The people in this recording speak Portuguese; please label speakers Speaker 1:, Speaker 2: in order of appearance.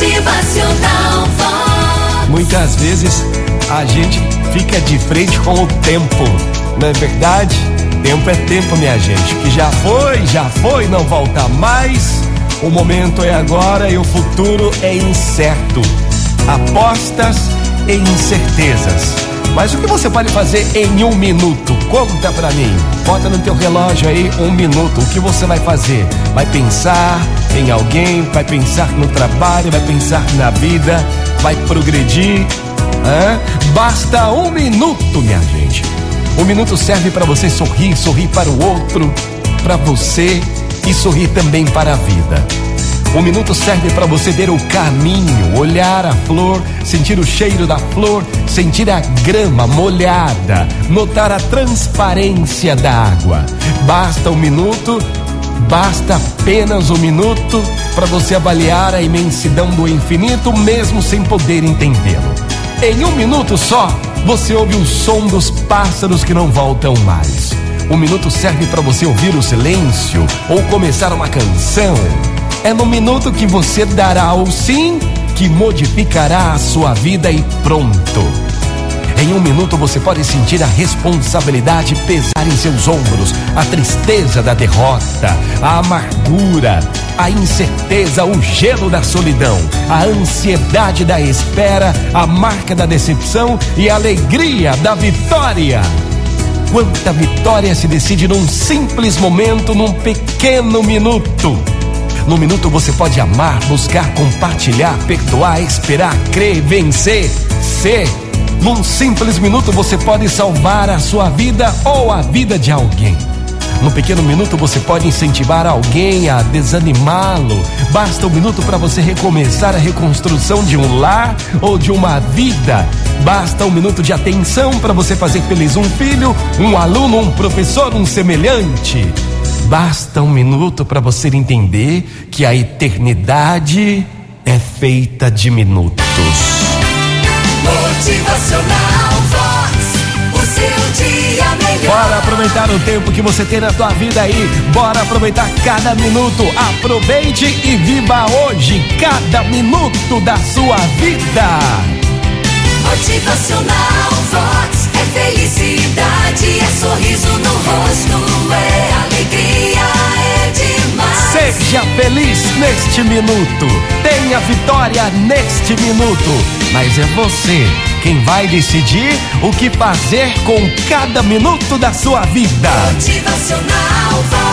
Speaker 1: Motivacional Vox.
Speaker 2: Muitas vezes a gente fica de frente com o tempo, não é verdade? Tempo é tempo, minha gente. Que já foi, já foi, não volta mais. O momento é agora e o futuro é incerto. Apostas e incertezas. Mas o que você pode fazer em um minuto? Conta pra mim. Bota no teu relógio aí um minuto. O que você vai fazer? Vai pensar em alguém? Vai pensar no trabalho? Vai pensar na vida? Vai progredir? Hã? Basta um minuto, minha gente. Um minuto serve para você sorrir, sorrir para o outro, para você e sorrir também para a vida. Um minuto serve para você ver o caminho, olhar a flor, sentir o cheiro da flor, sentir a grama molhada, notar a transparência da água. Basta um minuto, basta apenas um minuto para você avaliar a imensidão do infinito, mesmo sem poder entendê-lo. Em um minuto só, você ouve o som dos pássaros que não voltam mais. Um minuto serve para você ouvir o silêncio ou começar uma canção. É no minuto que você dará o sim que modificará a sua vida e pronto. Em um minuto você pode sentir a responsabilidade pesar em seus ombros, a tristeza da derrota, a amargura, a incerteza, o gelo da solidão, a ansiedade da espera, a marca da decepção e a alegria da vitória. Quanta vitória se decide num simples momento, num pequeno minuto. No minuto você pode amar, buscar, compartilhar, perdoar, esperar, crer, vencer, ser. Num simples minuto você pode salvar a sua vida ou a vida de alguém. Num pequeno minuto você pode incentivar alguém a desanimá-lo. Basta um minuto para você recomeçar a reconstrução de um lar ou de uma vida. Basta um minuto de atenção para você fazer feliz um filho, um aluno, um professor, um semelhante. Basta um minuto para você entender que a eternidade é feita de minutos.
Speaker 1: Motivacional Vox. O seu dia melhor.
Speaker 2: Bora aproveitar o tempo que você tem na tua vida aí. Bora aproveitar cada minuto. Aproveite e viva hoje cada minuto da sua vida.
Speaker 1: Motivacional Vox. É felicidade, é sorriso no rosto, é
Speaker 2: neste minuto. Tenha vitória neste minuto. Mas é você quem vai decidir o que fazer com cada minuto da sua vida.
Speaker 1: Motivacional.